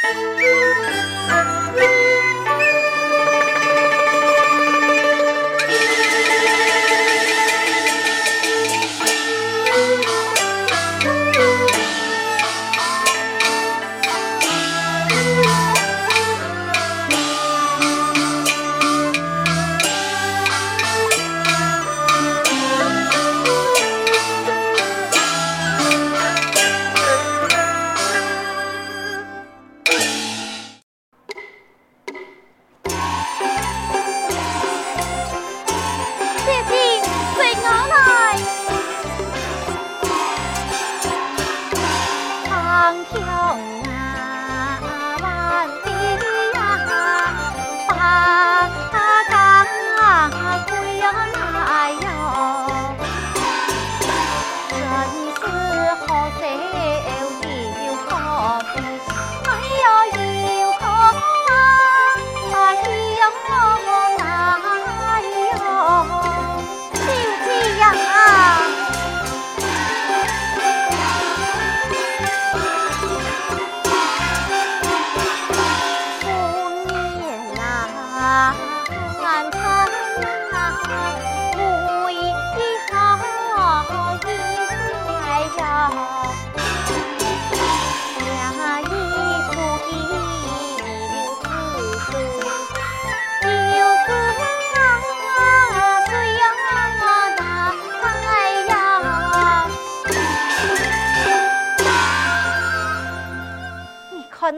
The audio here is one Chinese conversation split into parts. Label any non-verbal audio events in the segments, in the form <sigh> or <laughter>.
Música <laughs>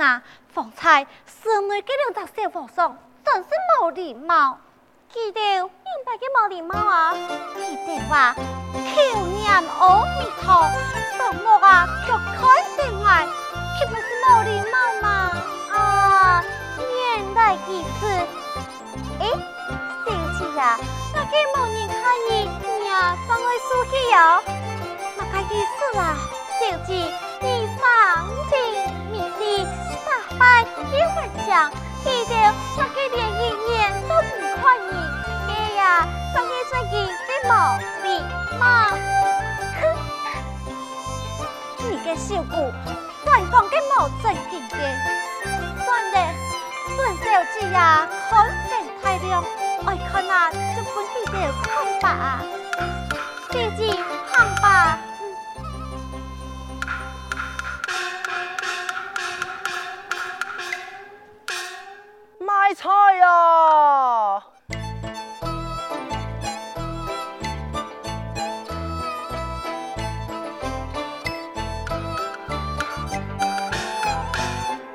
那方才室内这两只小和尚真是无礼貌，记得明白个无礼貌啊！记得话口念阿弥陀，说我啊却看得爱，岂不是无礼貌吗？啊，原来如此。哎，小姐呀，那个无人看你，你呀放我出去哟。那个意思啊，小姐，你放心。拜一会讲，记得那个连一眼都不看你，哎呀，当个最近的毛病嘛。哼，你个小姑，乱讲个冇正经的，算了，本小姐呀，看得太亮，爱看啊，就分记得看吧，姐姐看吧。菜呀！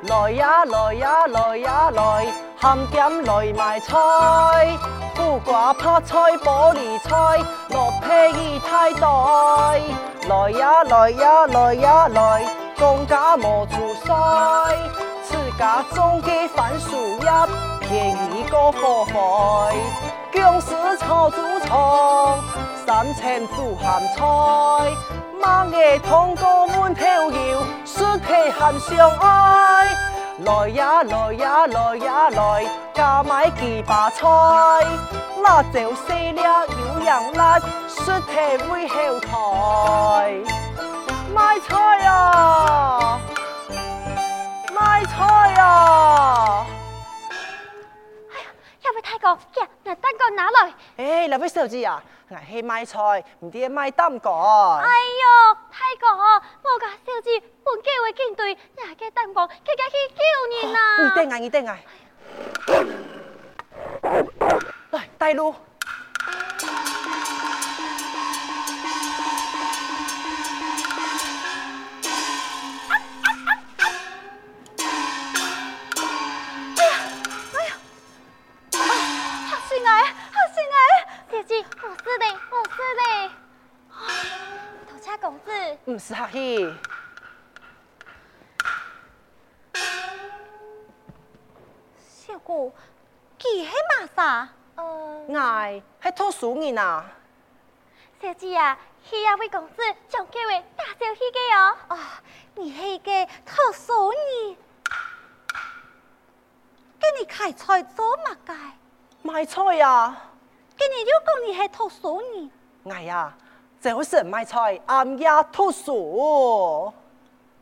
来呀来呀来呀来，含剑来买菜，苦瓜泡菜玻璃菜，落皮一太袋。来呀来呀来呀来，公家莫出帅。家种的番薯叶，便宜过火肥。姜丝炒猪肠，三千煮咸菜。蚂蚁汤过满头油，雪皮含上爱。来呀来呀来呀来，加买几把菜。辣椒细粒有洋辣，雪皮煨后台。买菜呀！哎呀，要不太公，呀那蛋糕拿来。哎，那位小姐啊，我去买菜，唔得买蛋糕。哎呦，太公，我家小姐本计划紧对，哪个蛋糕，佢家去救你啊！你等下，你等下。来，带路。唔是客气，小姑，佢系嘛啥？呃，我系读书人啊。小姐啊，系啊位公子将几位大小哦。啊，你系个读书人，跟你开菜做乜嘅？卖菜呀。跟你又讲你系读书人，哎呀。这会是卖菜，暗夜读书，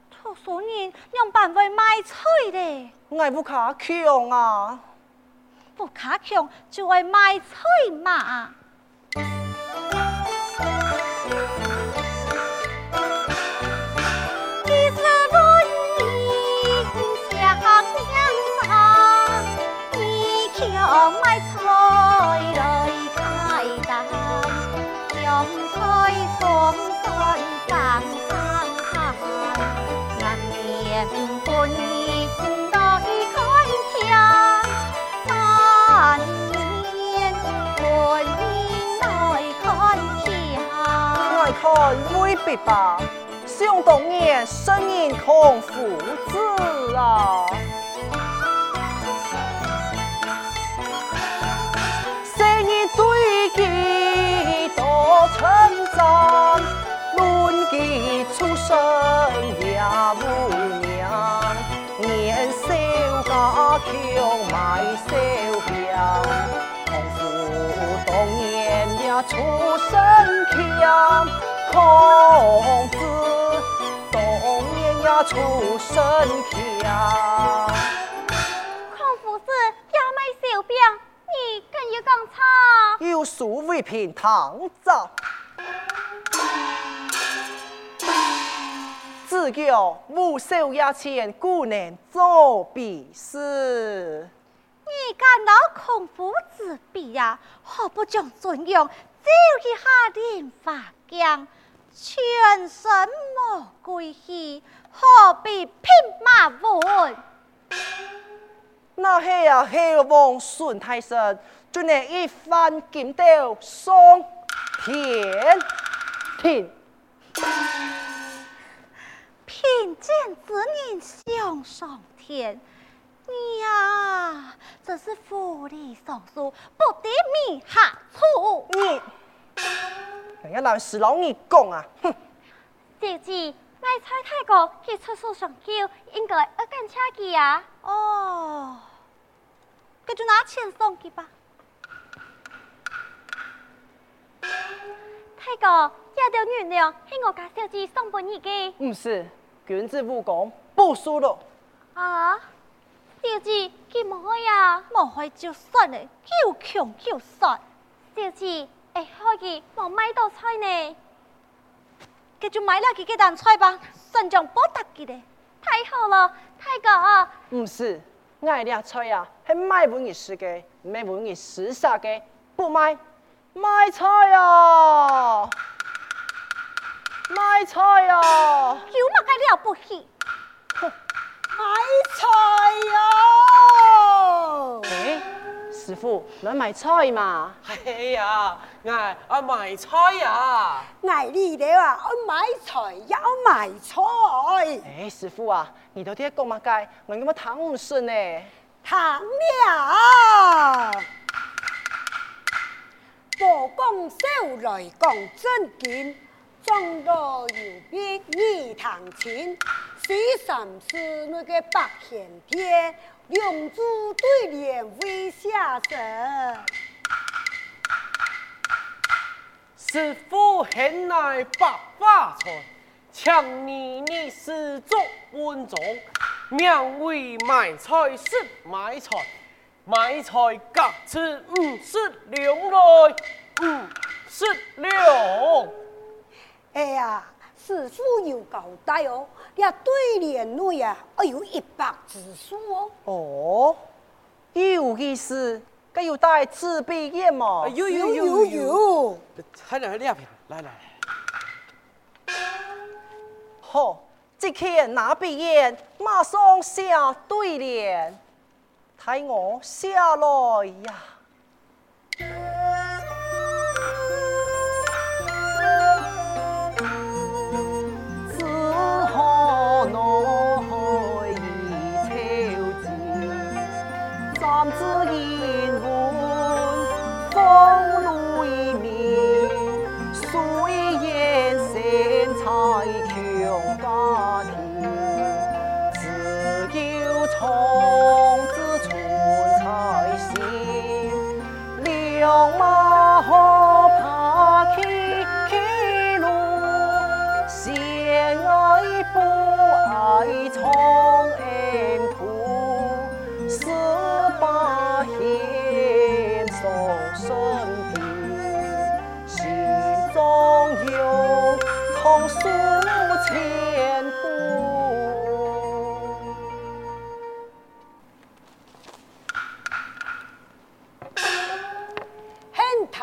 读读书人用办会买菜嘞？我不卡穷啊！不卡穷就会买菜嘛。未必吧，想当年生人空父子啊，生人对其多称赞，论其出身也无名，年少家穷卖小饼，空父当年也出身强。孔子当年也出身强，孔夫子也卖小饼，你更要讲错。有书为凭，唐造。只有无手押前，故能做比试。你敢拿孔夫子比呀？何不将尊容招一下连发将？全身莫归去，何必拼马问？那系啊，系王孙太神，就能一番锦斗上天庭。贫贱之人想上天，你呀，这是府里尚书，不得米下处。你。人家老师老你讲啊，哼！小姐，卖菜太高，去厕所上叫，应该要赶车去啊。哦，那就拿钱送去吧。太高，这条原谅系我家小姐送给你的。不是，君子武功不输了。啊，小姐，佢冇开呀？冇开就算了，又穷又帅，小姐。哎，可以，我买道菜呢，那就买了几个蛋菜吧，算账不得记的，太好了，太哥。不是，爱俩菜啊，系买不你食嘅，买不你食啥嘅，不买，买菜啊，买菜啊，有乜个了不起？傅，来买菜嘛？哎呀，哎，啊买菜呀！哎，你哋啊我买菜要买菜。哎，师傅啊，你到底讲乜解？我咁样听唔顺呢？唐了，我讲少来讲真经，中道有别二堂前，是三是那个八仙天。龙珠对联为下神，师父很爱百花菜，请你你师祖温中，名为买菜识买菜，买菜各吃五十两来，五十两。哎呀！师傅有交代哦，呀对联内啊，哎有一百字数哦。哦，有意思，该有带纸笔砚嘛？有有有有，还来两瓶，来来。好，即刻拿笔砚，马上下对联，睇我下来呀。指引。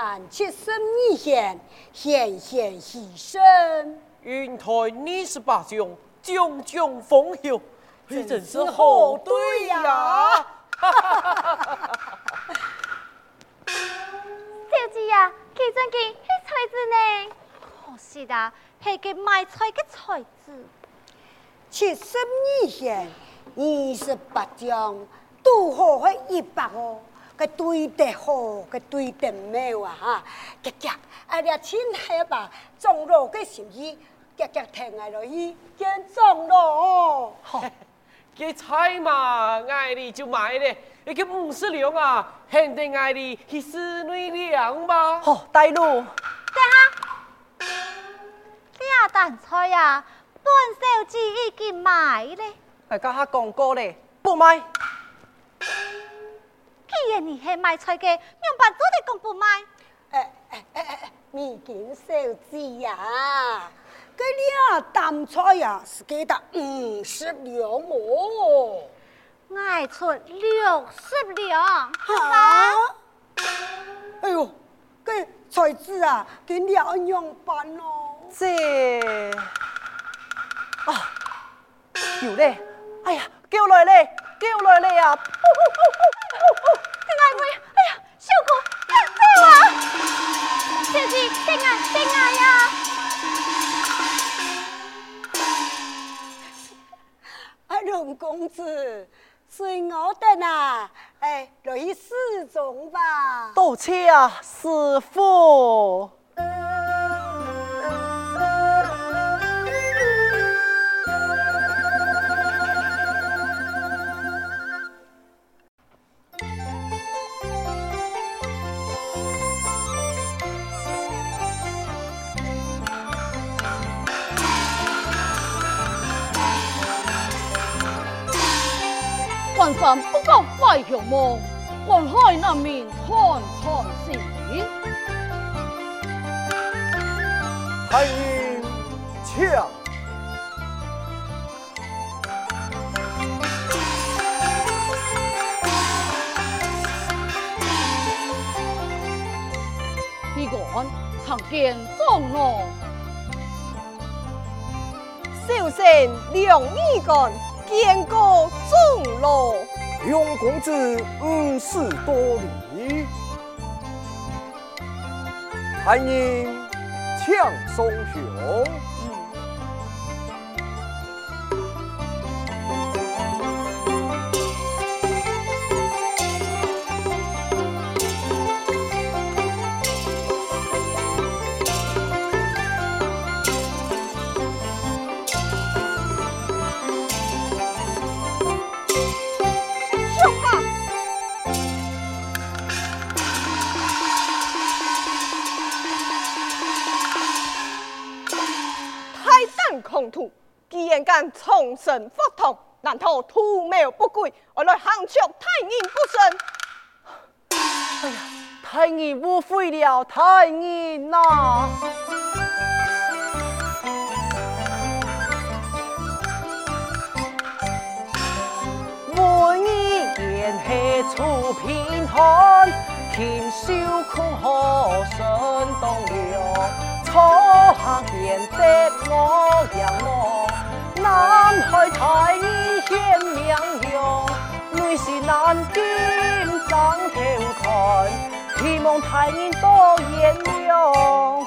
看七十二贤，贤贤牺牲。云台二十八将，将将风流，你真是好对呀！小姐呀，几阵见系才子呢？可惜啦，系个卖菜的才子。七十二贤，二十八将，都好系一百哦。个对得好，个对得妙啊！哈，夹夹，哎呀，亲下吧，中路个心意，夹夹听下落去，见中路哦。<laughs> 好，这菜嘛，爱你就买咧，一个五十两啊，肯定爱你去室内两吧。好，带路。等下，这蛋菜呀，本小姐已经买咧。哎，家下讲过咧，不买。既然你系卖菜嘅，用白做的讲不卖。诶诶诶诶，你见小姐呀，嗰俩淡菜呀是几多？五十两哦，爱出六十两。好？哎呦，嗰菜子啊，佢两样办哦。这啊，有嘞，哎呀，叫来嘞，叫来哎呀，小姑，走啊！小姐，等下，等下呀！阿龙公子，随我的啊，哎，来去示众吧。多谢啊，师傅。关山不够快向梦，云海难眠惨惨醒。太阴枪，你讲常见状罗，小生梁义干。见过钟罗，杨公子五十多里，欢迎强松兄。重生佛堂，难道图谋不轨，我来降却太阴不成？哎呀，太阴误会了，太阴呐、啊！文艺演戏出平寒，听秀哭何声动流，错行变得我样我。南海太阴显亮阳，内是南京张头看，希望太阴多颜良。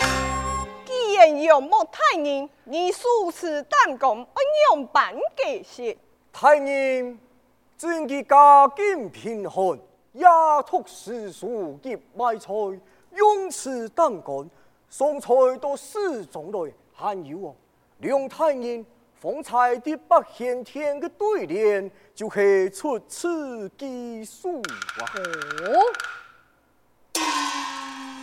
既然仰慕太阴，你素此弹弓，我样板给些。太阴真嘅家境贫寒，亚托世俗业卖菜，用此弹弓送菜到市中来，还有哦，梁太人。方才的不先天的对联，就系出此技术啊！哦，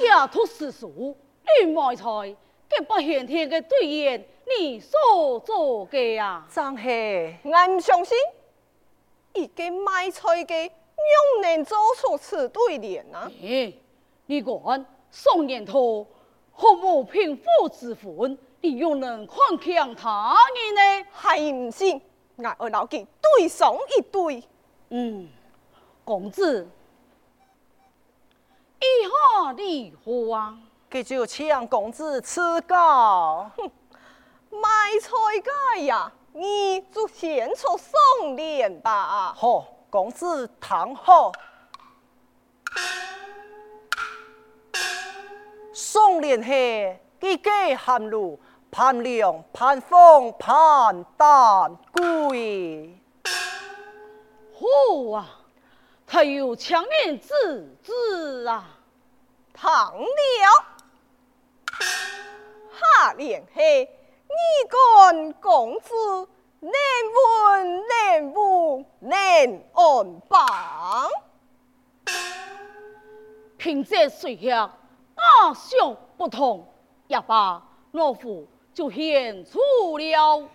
亚托世俗，你卖菜，这不先天的对联，你所做的呀？张黑，我唔相信，一个卖菜的，又能做出此对联啊？欸、你讲宋元头，何无贫富之分？你又能看强他人呢？还唔信？我二老记对上一对。嗯，公子，以后你何啊？这就请公子赐教。卖菜街呀，你就先出送莲吧。好，公子躺好。送莲下，几个寒露，盼凉盼风盼丹归。好啊，他有强人自知啊，唐了。哈莲下。你干公子，能文能武能安邦，贫者随下，阿兄不同，也罢，老夫就献出了。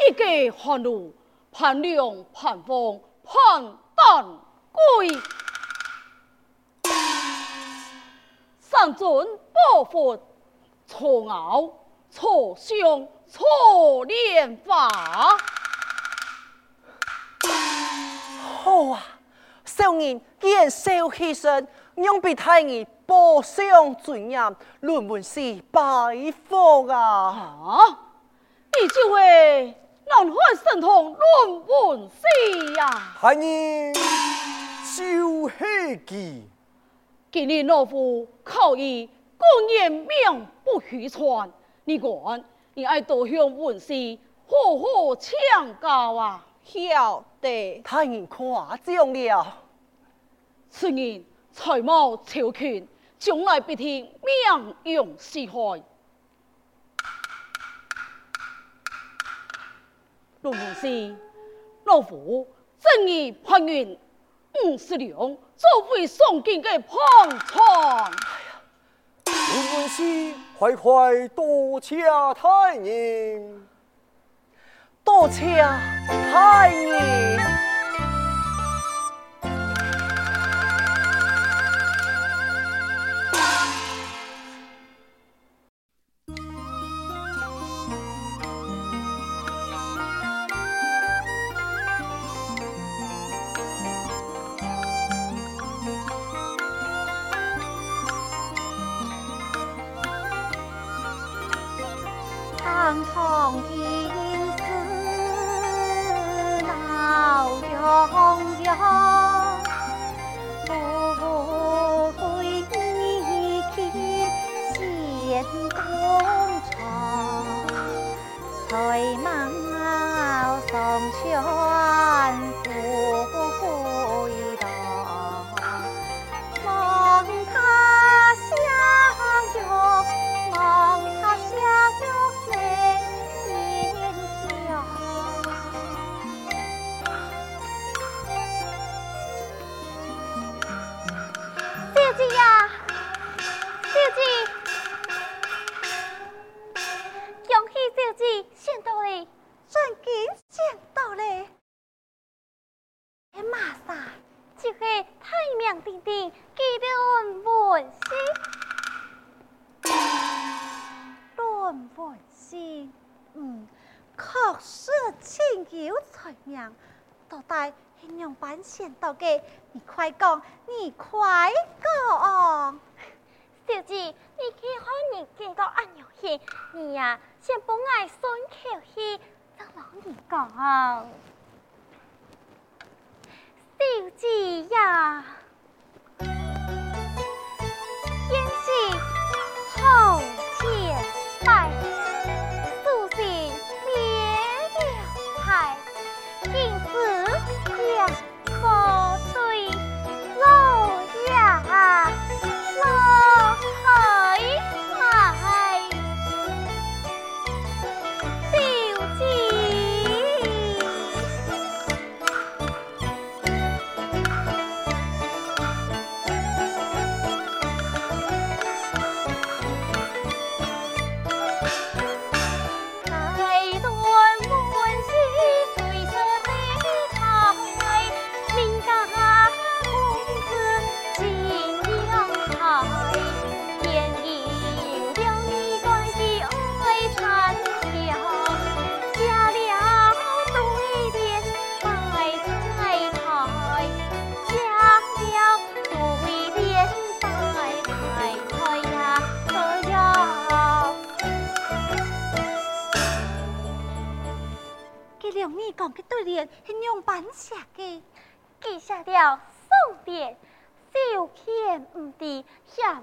一介寒露，盼凉盼风盼丹归。三尊宝佛，错鳌错胸错莲花。好啊，少年见少气盛，让别太儿报上尊严，论文是拜佛啊！啊，你就会南海神通论文是呀？太儿就系记。今日老夫考议公然名不虚传，你讲你爱多向文师好好请教啊！晓得，太人夸奖了。此人才貌超群，将来必定名扬四海。陆文师，老夫正义盼云五十两。作为送进嘅旁窗，陆文师，快快多谢太人，多谢太人。秋底形容版先到嘅，你快讲，你快讲。小姐，你看你见到阿娘去，你呀、先不爱顺口气，让你讲。小姐呀，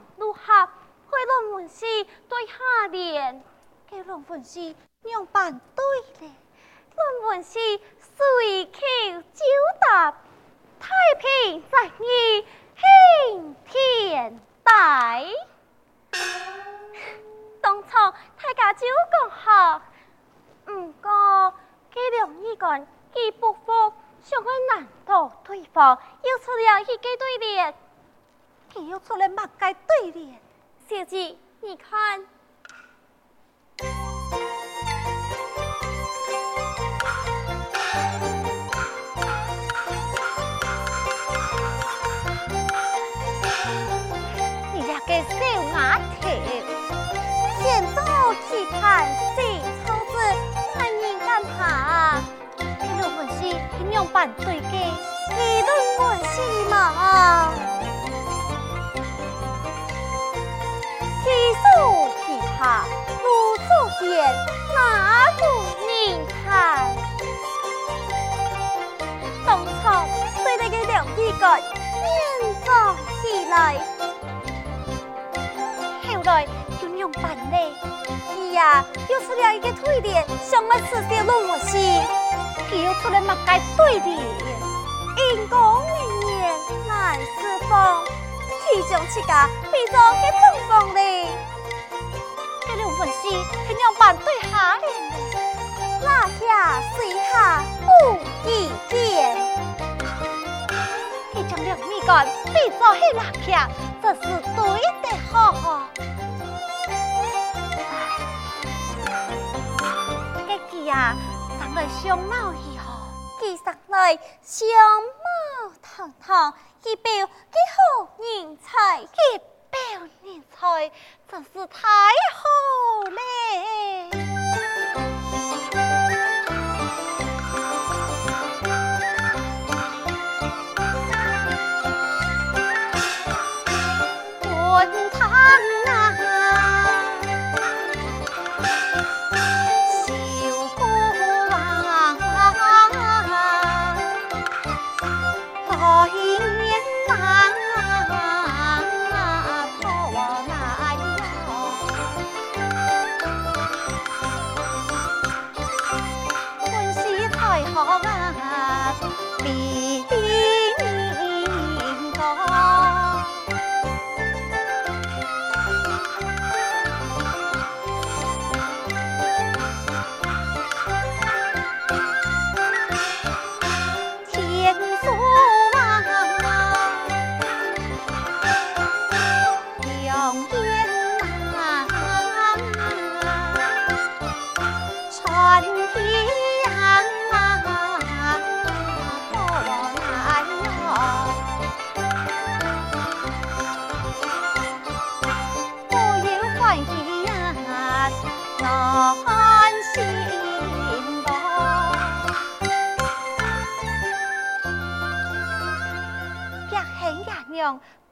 向路客，回龙门市对下联，嘅龙门市用板对联，龙门市随口招答，太平在你兴天大。当初大家就讲好，唔过这两日间既不服，想去难倒对方，又出了一个对联，佢又出了乜个对联？小姐，你看。期盼四超子，万人敢怕。这轮文戏应用办对嘅，议论文戏嘛。提手提帕，如作言，哪个人看？当场对那个两匹狗面状起来，后来就用办嘞。呀，又出了一个对联，上了此些论我心，他又出来乜个对联？阴公明年难释放，其中七家比作给碰碰嘞。这两份诗很有办对下联，拿下水下不一见。他将两米杆比作黑拿下，这是对的好好。呀，上来相貌如何？记上来相貌堂堂，一表几好人才，一表人才，真是太好了！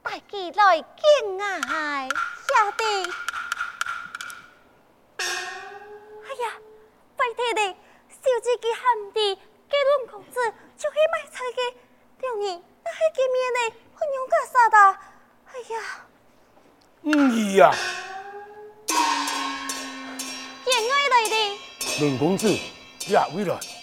带起来见爱，小弟。哎呀，拜托你，小姐给喊的，给龙公子就去买菜去，两人那还见面呢，我娘干啥的。哎呀，嗯呀，见爱来的。龙公子，呀，未来。